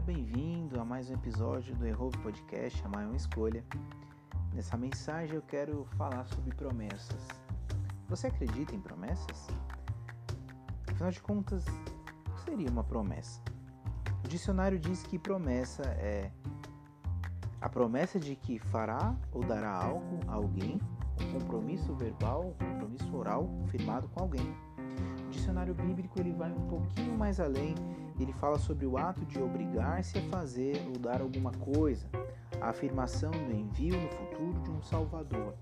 seja bem-vindo a mais um episódio do Errove Podcast, a maior escolha. Nessa mensagem eu quero falar sobre promessas. Você acredita em promessas? Afinal de contas, o que seria uma promessa? O dicionário diz que promessa é a promessa de que fará ou dará algo a alguém, um compromisso verbal, um compromisso oral firmado com alguém. O dicionário bíblico ele vai um pouquinho mais além ele fala sobre o ato de obrigar-se a fazer ou dar alguma coisa, a afirmação do envio no futuro de um Salvador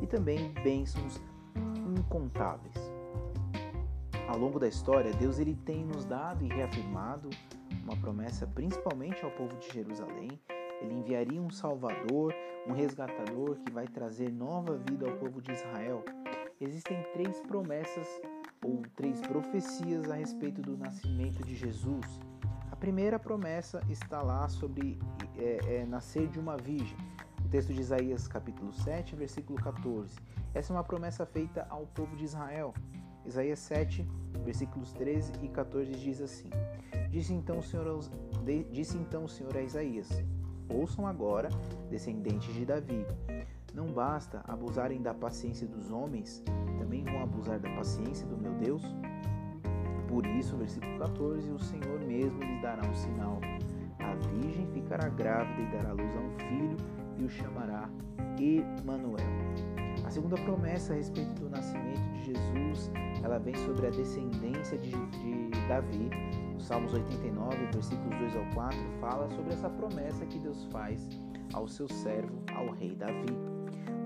e também bênçãos incontáveis. Ao longo da história, Deus ele tem nos dado e reafirmado uma promessa principalmente ao povo de Jerusalém. Ele enviaria um Salvador, um resgatador que vai trazer nova vida ao povo de Israel. Existem três promessas ou três profecias a respeito do nascimento de Jesus. A primeira promessa está lá sobre é, é, nascer de uma virgem. O texto de Isaías capítulo 7, versículo 14. Essa é uma promessa feita ao povo de Israel. Isaías 7, versículos 13 e 14 diz assim: Disse então o Senhor, disse então o Senhor a Isaías: Ouçam agora, descendentes de Davi. Não basta abusarem da paciência dos homens, também vão abusar da paciência do meu Deus? Por isso, versículo 14: O Senhor mesmo lhes dará um sinal. A virgem ficará grávida e dará luz a um filho e o chamará Emanuel. A segunda promessa a respeito do nascimento de Jesus, ela vem sobre a descendência de, de Davi. O Salmos 89, versículos 2 ao 4, fala sobre essa promessa que Deus faz ao seu servo, ao rei Davi.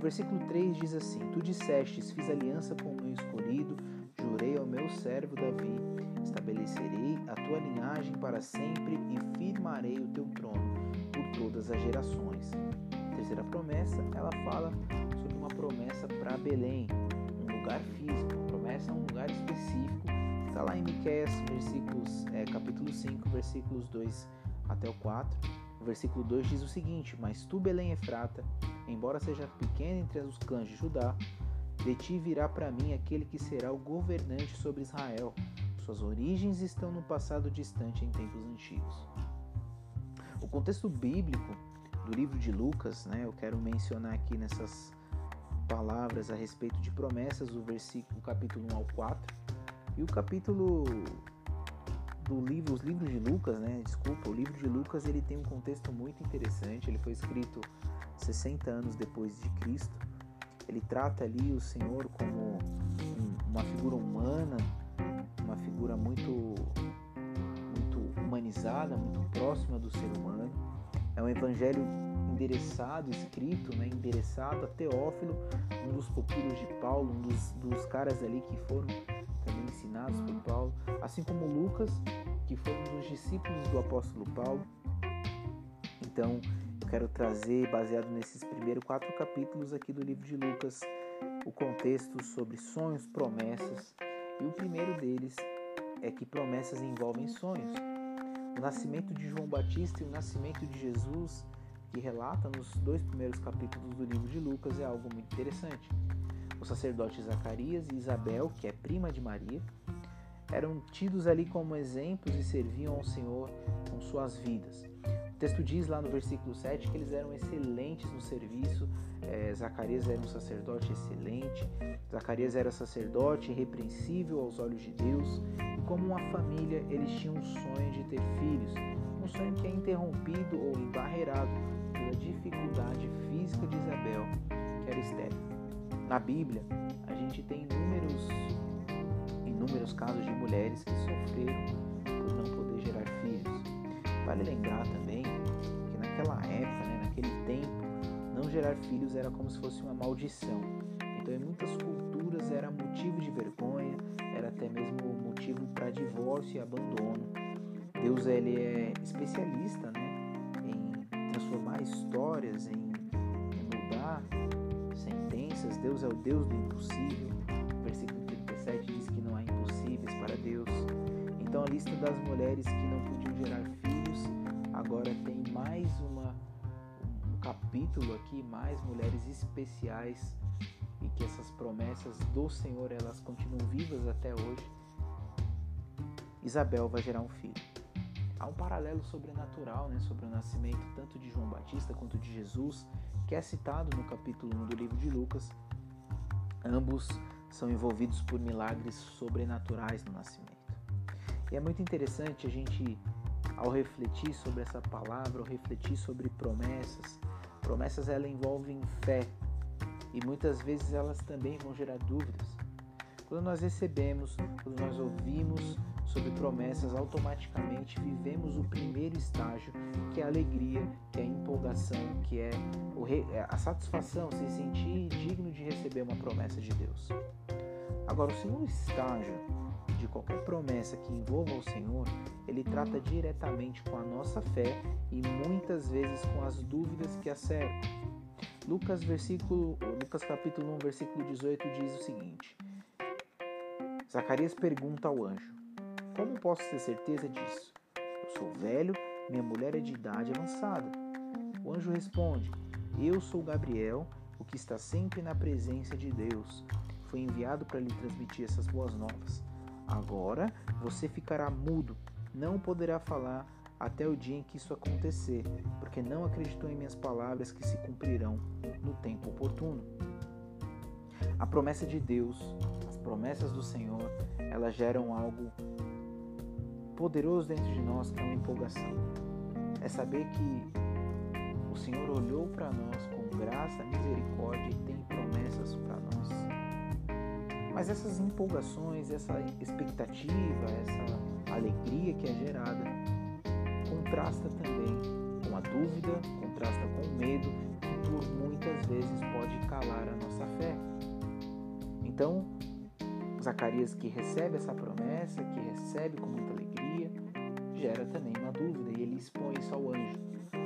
O versículo 3 diz assim: Tu dissestes, fiz aliança com o meu escolhido, jurei ao meu servo Davi, estabelecerei a tua linhagem para sempre e firmarei o teu trono por todas as gerações. A terceira promessa, ela fala sobre uma promessa para Belém, um lugar físico, uma promessa um lugar específico. Está lá em Miqueias, versículos, é, capítulo 5, versículos 2 até o 4. O versículo 2 diz o seguinte: Mas tu, Belém Efrata, embora seja pequena entre os clãs de Judá, de ti virá para mim aquele que será o governante sobre Israel. Suas origens estão no passado distante em tempos antigos. O contexto bíblico do livro de Lucas, né, eu quero mencionar aqui nessas palavras a respeito de promessas, o versículo capítulo 1 ao 4 e o capítulo do livro, os livros de Lucas, né? Desculpa, o livro de Lucas ele tem um contexto muito interessante. Ele foi escrito 60 anos depois de Cristo. Ele trata ali o Senhor como uma figura humana, uma figura muito, muito humanizada, muito próxima do ser humano. É um evangelho endereçado, escrito, né, endereçado a Teófilo, um dos pupilos de Paulo, um dos, dos caras ali que foram também ensinados por Paulo, assim como Lucas, que foi um dos discípulos do apóstolo Paulo. Então, quero trazer, baseado nesses primeiros quatro capítulos aqui do livro de Lucas, o contexto sobre sonhos, promessas. E o primeiro deles é que promessas envolvem sonhos. O nascimento de João Batista e o nascimento de Jesus, que relata nos dois primeiros capítulos do livro de Lucas, é algo muito interessante. O sacerdote Zacarias e Isabel, que é prima de Maria, eram tidos ali como exemplos e serviam ao Senhor com suas vidas. Texto diz lá no versículo 7 que eles eram excelentes no serviço. É, Zacarias era um sacerdote excelente, Zacarias era sacerdote irrepreensível aos olhos de Deus, e como uma família, eles tinham um sonho de ter filhos, um sonho que é interrompido ou embarreirado pela dificuldade física de Isabel, que era estéril. Na Bíblia, a gente tem inúmeros inúmeros casos de mulheres que sofreram por não poder gerar filhos. Vale lembrar também naquela época, né, naquele tempo, não gerar filhos era como se fosse uma maldição. Então, em muitas culturas era motivo de vergonha, era até mesmo motivo para divórcio e abandono. Deus ele é especialista né, em transformar histórias, em, mudar sentenças. Deus é o Deus do impossível. O versículo 37 diz que não há impossíveis para Deus. Então a lista das mulheres que não podiam gerar filhos agora tem mais uma, um capítulo aqui, mais mulheres especiais e que essas promessas do Senhor elas continuam vivas até hoje. Isabel vai gerar um filho. há um paralelo sobrenatural né, sobre o nascimento tanto de João Batista quanto de Jesus, que é citado no capítulo 1 do livro de Lucas. Ambos são envolvidos por milagres sobrenaturais no nascimento. E é muito interessante a gente, ao refletir sobre essa palavra, ao refletir sobre promessas, promessas elas envolvem fé e muitas vezes elas também vão gerar dúvidas. Quando nós recebemos, quando nós ouvimos sobre promessas, automaticamente vivemos o primeiro estágio, que é a alegria, que é a empolgação, que é a satisfação, se sentir digno de receber uma promessa de Deus. Agora, o segundo estágio de qualquer promessa que envolva o Senhor, ele trata diretamente com a nossa fé e muitas vezes com as dúvidas que a cercam. Lucas, versículo, Lucas capítulo 1, versículo 18 diz o seguinte: Zacarias pergunta ao anjo: Como posso ter certeza disso? Eu sou velho, minha mulher é de idade avançada. O anjo responde: Eu sou Gabriel, o que está sempre na presença de Deus. Fui enviado para lhe transmitir essas boas novas. Agora você ficará mudo, não poderá falar até o dia em que isso acontecer, porque não acreditou em minhas palavras que se cumprirão no tempo oportuno. A promessa de Deus promessas do Senhor, elas geram algo poderoso dentro de nós, que é uma empolgação. É saber que o Senhor olhou para nós com graça, misericórdia e tem promessas para nós. Mas essas empolgações, essa expectativa, essa alegria que é gerada, contrasta também com a dúvida, contrasta com o medo, que por muitas vezes pode calar a nossa fé. Então, Zacarias, que recebe essa promessa, que recebe com muita alegria, gera também uma dúvida e ele expõe isso ao anjo.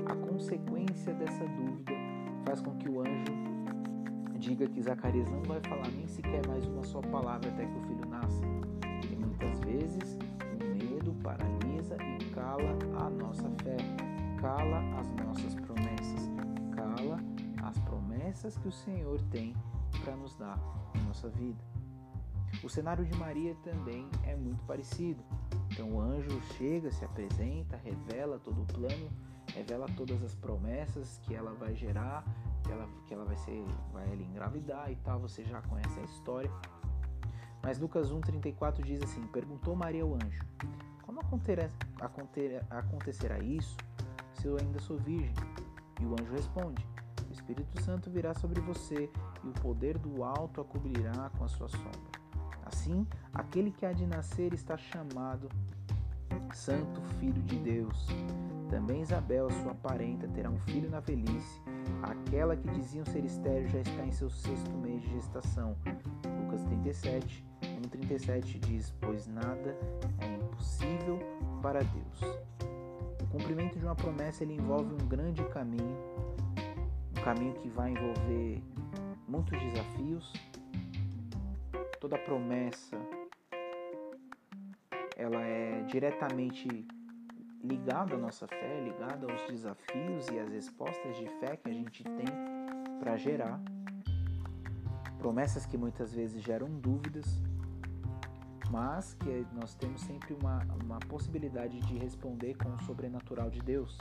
A consequência dessa dúvida faz com que o anjo diga que Zacarias não vai falar nem sequer mais uma só palavra até que o filho nasça. E muitas vezes o medo paralisa e cala a nossa fé, cala as nossas promessas, cala as promessas que o Senhor tem para nos dar em nossa vida. O cenário de Maria também é muito parecido. Então o anjo chega, se apresenta, revela todo o plano, revela todas as promessas que ela vai gerar, que ela, que ela vai ser, vai ela engravidar e tal. Você já conhece a história. Mas Lucas 1,34 diz assim: Perguntou Maria ao anjo: Como acontecerá isso se eu ainda sou virgem? E o anjo responde: O Espírito Santo virá sobre você e o poder do alto a cobrirá com a sua sombra. Assim, aquele que há de nascer está chamado Santo Filho de Deus. Também Isabel, sua parenta, terá um filho na velhice. Aquela que diziam ser estéril já está em seu sexto mês de gestação. Lucas 37, 1,37 diz: Pois nada é impossível para Deus. O cumprimento de uma promessa ele envolve um grande caminho, um caminho que vai envolver muitos desafios, toda promessa ela é diretamente ligada à nossa fé, ligada aos desafios e às respostas de fé que a gente tem para gerar. Promessas que muitas vezes geram dúvidas, mas que nós temos sempre uma, uma possibilidade de responder com o sobrenatural de Deus.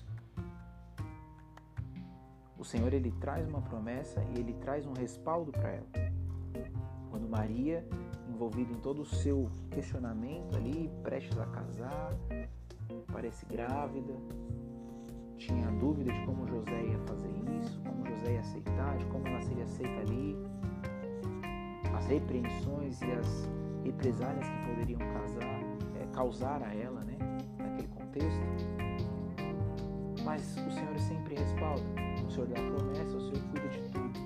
O Senhor ele traz uma promessa e ele traz um respaldo para ela. Quando Maria, envolvida em todo o seu questionamento ali, prestes a casar, parece grávida, tinha dúvida de como José ia fazer isso, como José ia aceitar, de como ela seria aceita ali, as repreensões e as represálias que poderiam é, causar a ela, né, naquele contexto. Mas o Senhor sempre respalda, o Senhor dá a promessa, o Senhor cuida de tudo.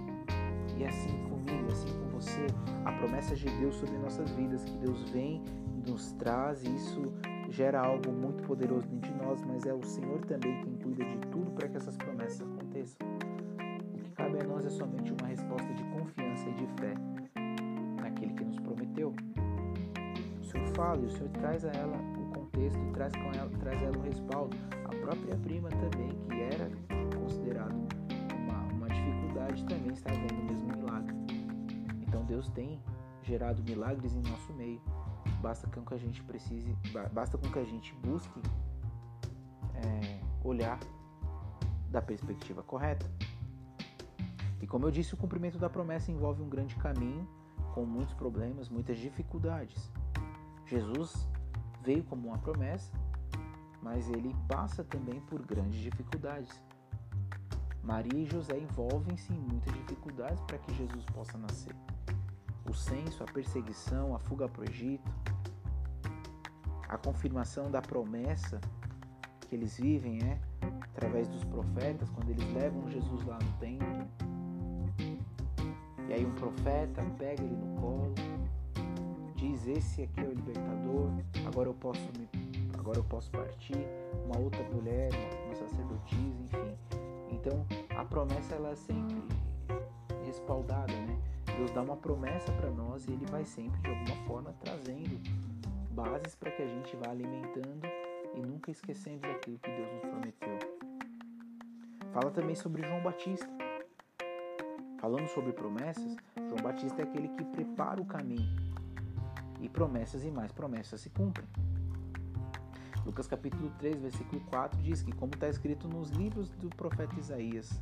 E assim comigo, assim com você, a promessa de Deus sobre nossas vidas, que Deus vem nos traz, e isso gera algo muito poderoso dentro de nós, mas é o Senhor também quem cuida de tudo para que essas promessas aconteçam. O que cabe a nós é somente uma resposta de confiança e de fé naquele que nos prometeu. O Senhor fala e o Senhor traz a ela o contexto, traz com ela, traz ela o respaldo. A própria prima também, que era considerado uma, uma dificuldade, também está vendo o mesmo Deus tem gerado milagres em nosso meio. Basta com que a gente precise, basta com que a gente busque é, olhar da perspectiva correta. E como eu disse, o cumprimento da promessa envolve um grande caminho com muitos problemas, muitas dificuldades. Jesus veio como uma promessa, mas ele passa também por grandes dificuldades. Maria e José envolvem-se em muitas dificuldades para que Jesus possa nascer. O censo, a perseguição, a fuga para o Egito, a confirmação da promessa que eles vivem é através dos profetas, quando eles levam Jesus lá no templo. E aí um profeta pega ele no colo, diz esse aqui é o libertador, agora eu posso me, agora eu posso partir, uma outra mulher, uma sacerdotisa, enfim. Então a promessa ela é sempre respaldada, né? Deus dá uma promessa para nós e ele vai sempre de alguma forma trazendo bases para que a gente vá alimentando e nunca esquecendo daquilo que Deus nos prometeu. Fala também sobre João Batista. Falando sobre promessas, João Batista é aquele que prepara o caminho. E promessas e mais promessas se cumprem. Lucas capítulo 3, versículo 4 diz que, como está escrito nos livros do profeta Isaías,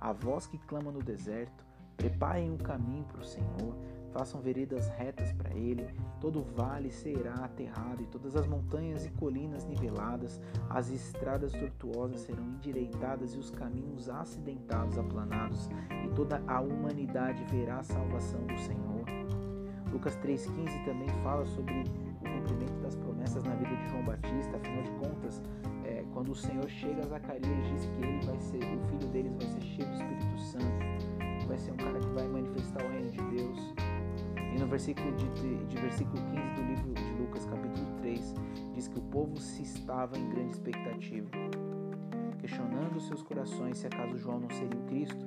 a voz que clama no deserto, preparem um caminho para o Senhor, façam veredas retas para ele, todo vale será aterrado, e todas as montanhas e colinas niveladas, as estradas tortuosas serão endireitadas e os caminhos acidentados aplanados, e toda a humanidade verá a salvação do Senhor. Lucas 3,15 também fala sobre o cumprimento das promessas na vida de João Batista, afinal de contas, é, quando o Senhor chega a Zacarias diz que ele vai ser, o filho deles vai ser cheio do Espírito Santo, vai ser um cara que vai manifestar o reino de Deus. E no versículo de, de, de, versículo 15 do livro de Lucas, capítulo 3, diz que o povo se estava em grande expectativa, questionando seus corações se acaso João não seria o Cristo.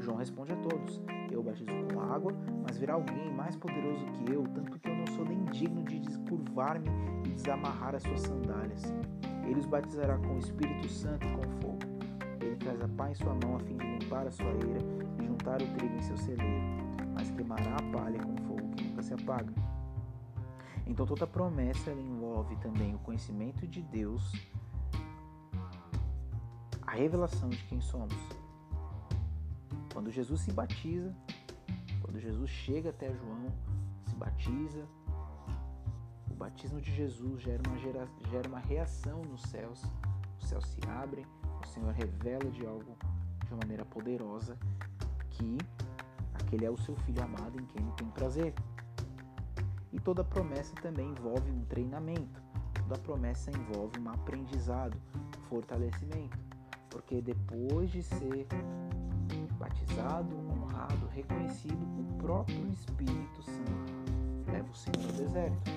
João responde a todos: Eu batizo com água, mas virá alguém mais poderoso que eu, tanto que eu não sou nem digno de descurvar-me e desamarrar as suas sandálias. Ele os batizará com o Espírito Santo e com fogo. Traz a pá em sua mão a fim de limpar a sua eira e juntar o trigo em seu celeiro mas queimará a palha com fogo que nunca se apaga. Então toda promessa envolve também o conhecimento de Deus, a revelação de quem somos. Quando Jesus se batiza, quando Jesus chega até João, se batiza, o batismo de Jesus gera uma, gera, gera uma reação nos céus, os céus se abrem, o Senhor revela de algo de maneira poderosa que que ele é o seu filho amado em quem ele tem prazer. E toda promessa também envolve um treinamento, toda promessa envolve um aprendizado, fortalecimento, porque depois de ser batizado, honrado, reconhecido, o próprio Espírito Santo leva o Senhor ao deserto.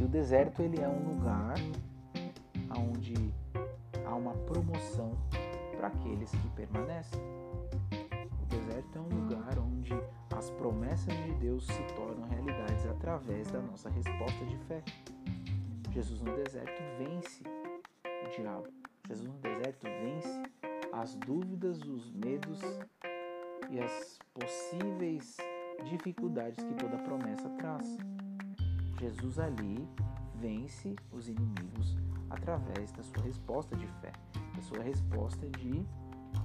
E o deserto ele é um lugar onde há uma promoção para aqueles que permanecem deserto é um lugar onde as promessas de Deus se tornam realidades através da nossa resposta de fé. Jesus no deserto vence o diabo. Jesus no deserto vence as dúvidas, os medos e as possíveis dificuldades que toda promessa traz. Jesus ali vence os inimigos através da sua resposta de fé, da sua resposta de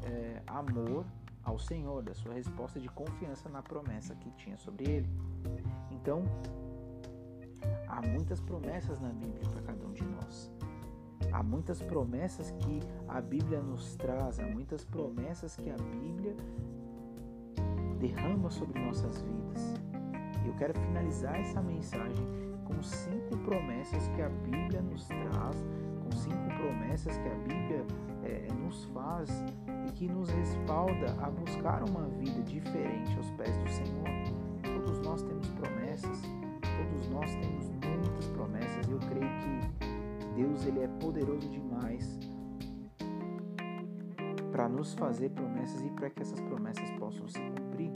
é, amor ao Senhor, da sua resposta de confiança na promessa que tinha sobre ele. Então, há muitas promessas na Bíblia para cada um de nós. Há muitas promessas que a Bíblia nos traz, há muitas promessas que a Bíblia derrama sobre nossas vidas. Eu quero finalizar essa mensagem com cinco promessas que a Bíblia nos traz, com cinco promessas que a Bíblia é, nos faz e que nos respalda a buscar uma vida diferente aos pés do Senhor. Todos nós temos promessas, todos nós temos muitas promessas eu creio que Deus ele é poderoso demais para nos fazer promessas e para que essas promessas possam se cumprir.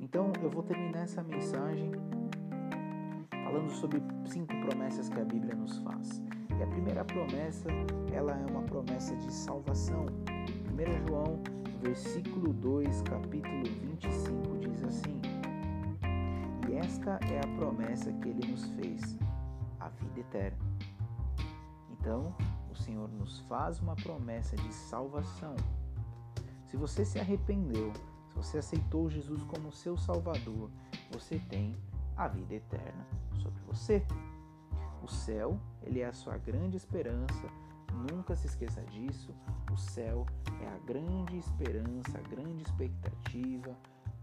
Então eu vou terminar essa mensagem falando sobre cinco promessas que a Bíblia nos faz. E a primeira promessa, ela é uma promessa de salvação. 1 João, versículo 2, capítulo 25, diz assim: E esta é a promessa que ele nos fez, a vida eterna. Então, o Senhor nos faz uma promessa de salvação. Se você se arrependeu, se você aceitou Jesus como seu Salvador, você tem a vida eterna você. O céu, ele é a sua grande esperança. Nunca se esqueça disso. O céu é a grande esperança, a grande expectativa.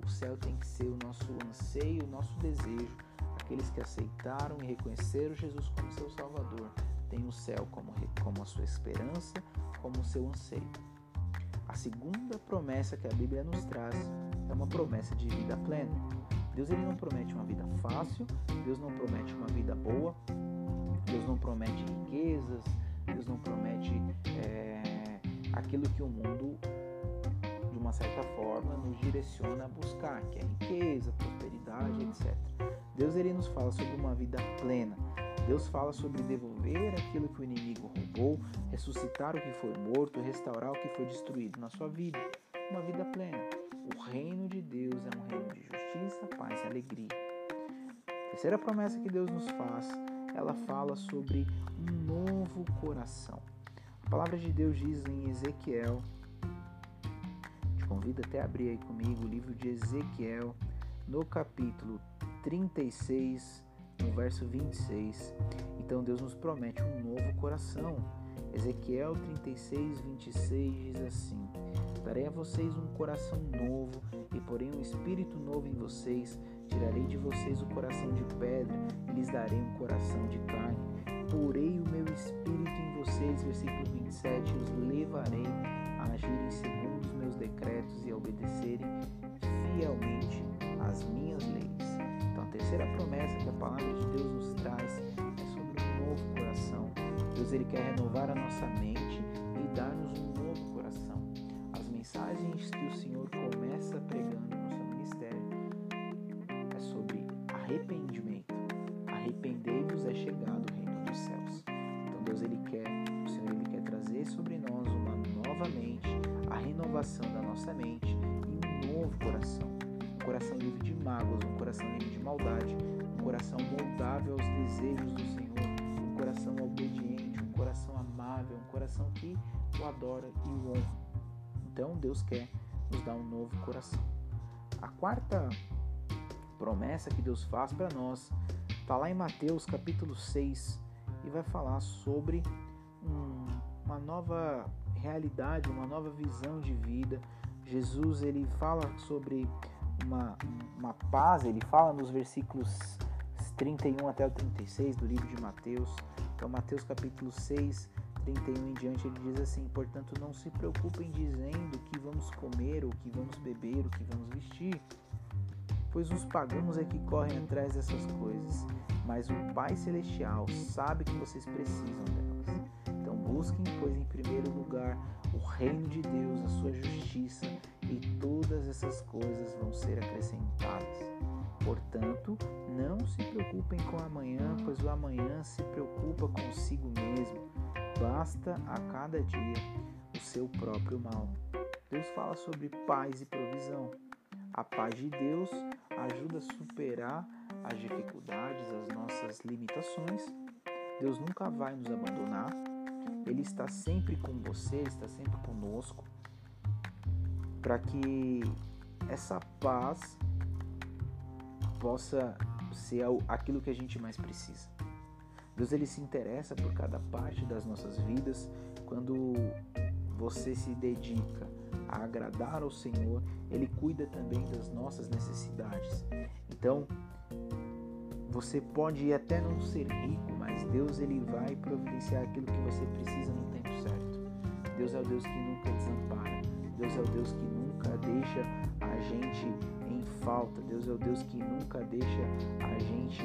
O céu tem que ser o nosso anseio, o nosso desejo. Aqueles que aceitaram e reconheceram Jesus como seu Salvador têm o céu como, como a sua esperança, como o seu anseio. A segunda promessa que a Bíblia nos traz é uma promessa de vida plena. Deus ele não promete uma vida fácil, Deus não promete uma vida boa, Deus não promete riquezas, Deus não promete é, aquilo que o mundo, de uma certa forma, nos direciona a buscar, que é riqueza, prosperidade, etc. Deus ele nos fala sobre uma vida plena. Deus fala sobre devolver aquilo que o inimigo roubou, ressuscitar o que foi morto, restaurar o que foi destruído na sua vida. Uma vida plena. O reino de Deus é um reino de justiça, paz e alegria. A terceira promessa que Deus nos faz, ela fala sobre um novo coração. A palavra de Deus diz em Ezequiel, te convido até a abrir aí comigo o livro de Ezequiel, no capítulo 36, no verso 26. Então Deus nos promete um novo coração. Ezequiel 36, 26 diz assim: Darei a vocês um coração novo e porém um espírito novo em vocês. Tirarei de vocês o coração de pedra e lhes darei um coração de carne. Porei o meu espírito em vocês, versículo 27, os levarei a agirem segundo os meus decretos e a obedecerem fielmente as minhas leis. Então, a terceira promessa que a palavra de Deus nos traz é sobre um novo coração. Deus ele quer renovar a nossa mente e dar-nos um mensagens que o Senhor começa pregando no seu ministério é sobre arrependimento. Arrependei-vos é chegado o reino dos céus. Então Deus ele quer, o Senhor ele quer trazer sobre nós uma nova mente, a renovação da nossa mente e um novo coração um coração livre de mágoas, um coração livre de maldade, um coração moldável aos desejos do Senhor, um coração obediente, um coração amável, um coração que o adora e o honra. Então Deus quer nos dar um novo coração. A quarta promessa que Deus faz para nós está lá em Mateus capítulo 6 e vai falar sobre um, uma nova realidade, uma nova visão de vida. Jesus ele fala sobre uma, uma paz, ele fala nos versículos 31 até o 36 do livro de Mateus. Então, Mateus capítulo 6, 31 em diante, ele diz assim: Portanto, não se preocupem dizendo o que vamos comer, o que vamos beber, o que vamos vestir, pois os pagãos é que correm atrás dessas coisas, mas o Pai Celestial sabe que vocês precisam delas. Então, busquem, pois, em primeiro lugar o reino de Deus, a sua justiça e todas essas coisas vão ser acrescentadas. Portanto, não se preocupem com amanhã, pois o amanhã se preocupa consigo mesmo. Basta a cada dia o seu próprio mal. Deus fala sobre paz e provisão. A paz de Deus ajuda a superar as dificuldades, as nossas limitações. Deus nunca vai nos abandonar. Ele está sempre com você, ele está sempre conosco para que essa paz possa ser aquilo que a gente mais precisa. Deus ele se interessa por cada parte das nossas vidas quando você se dedica a agradar ao Senhor, ele cuida também das nossas necessidades. Então, você pode até não ser rico, mas Deus ele vai providenciar aquilo que você precisa no tempo certo. Deus é o Deus que nunca desampara. Deus é o Deus que nunca deixa a gente em falta. Deus é o Deus que nunca deixa a gente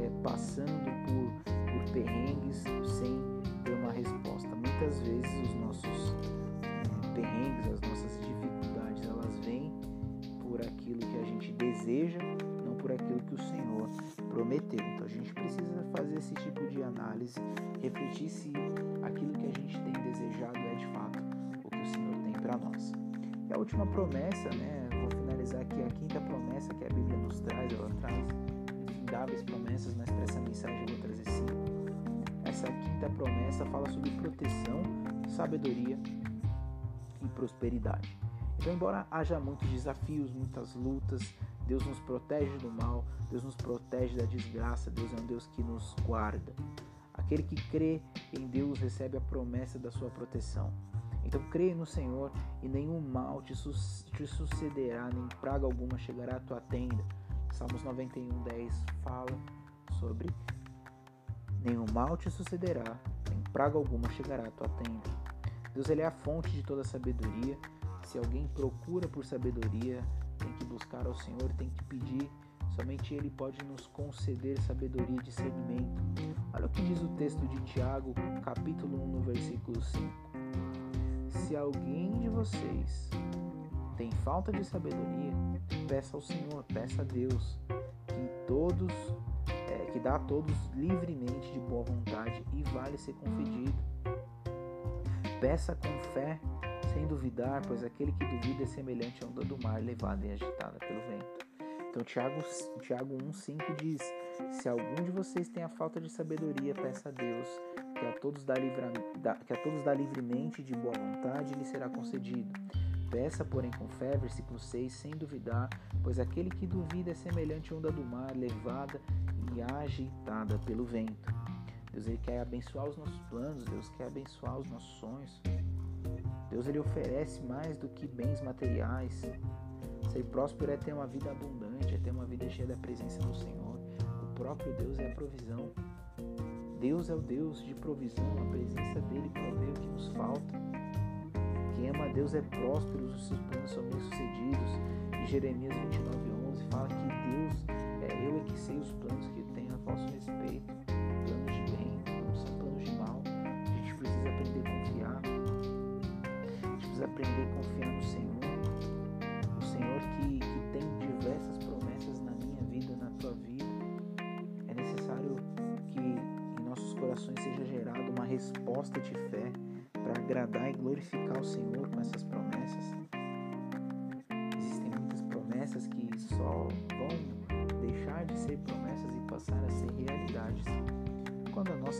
é, passando por, por perrengues sem ter uma resposta. Muitas vezes os nossos hum, perrengues, as nossas dificuldades, elas vêm por aquilo que a gente deseja, não por aquilo que o Senhor prometeu. Então a gente precisa fazer esse tipo de análise, refletir se aquilo que a gente tem desejado é de fato o que o Senhor tem para nós. E a última promessa, né? Vou finalizar aqui a quinta promessa que a Bíblia nos traz, ela traz infindáveis promessas, mas para essa mensagem eu vou trazer cinco. Essa quinta promessa fala sobre proteção, sabedoria e prosperidade. Então, embora haja muitos desafios, muitas lutas, Deus nos protege do mal, Deus nos protege da desgraça, Deus é um Deus que nos guarda. Aquele que crê em Deus recebe a promessa da sua proteção. Então creia no Senhor e nenhum mal te, su te sucederá, nem praga alguma chegará à tua tenda. Salmos 91, 10 fala sobre nenhum mal te sucederá, nem praga alguma chegará à tua tenda. Deus ele é a fonte de toda sabedoria. Se alguém procura por sabedoria, tem que buscar ao Senhor, tem que pedir. Somente Ele pode nos conceder sabedoria e discernimento. Olha o que diz o texto de Tiago, capítulo 1, no versículo 5 se alguém de vocês tem falta de sabedoria, peça ao Senhor, peça a Deus que todos, é, que dá a todos livremente de boa vontade e vale ser confedido. Peça com fé, sem duvidar, pois aquele que duvida é semelhante a onda do mar levada e agitada pelo vento. Então Tiago, Tiago 1,5 diz: Se algum de vocês tem a falta de sabedoria, peça a Deus, que a todos dá, livra, que a todos dá livremente de boa vontade lhe será concedido. Peça, porém, com fé, versículo 6, sem duvidar, pois aquele que duvida é semelhante à onda do mar, levada e agitada pelo vento. Deus ele quer abençoar os nossos planos, Deus quer abençoar os nossos sonhos. Deus ele oferece mais do que bens materiais. Ser próspero é ter uma vida abundante, é ter uma vida cheia da presença do Senhor. O próprio Deus é a provisão. Deus é o Deus de provisão, a presença dele provê o que nos falta. Deus é próspero, os seus planos são bem-sucedidos. E Jeremias 29, 11 fala que Deus, é, eu é que sei os planos que tenho a vosso respeito. Planos de bem, não são planos de mal. A gente precisa aprender a confiar. A gente precisa aprender a confiar no Senhor.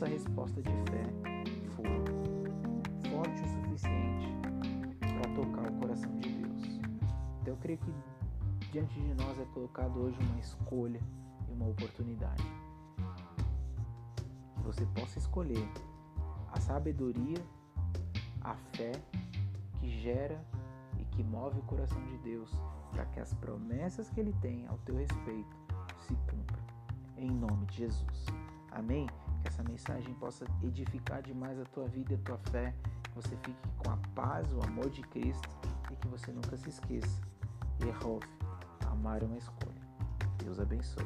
Quando a nossa resposta de fé for forte o suficiente para tocar o coração de Deus. Então eu creio que diante de nós é colocado hoje uma escolha e uma oportunidade você possa escolher a sabedoria, a fé que gera e que move o coração de Deus para que as promessas que Ele tem ao teu respeito se cumpram. Em nome de Jesus. Amém? essa mensagem possa edificar demais a tua vida e a tua fé, que você fique com a paz, o amor de Cristo e que você nunca se esqueça. Errou, amar é uma escolha. Deus abençoe.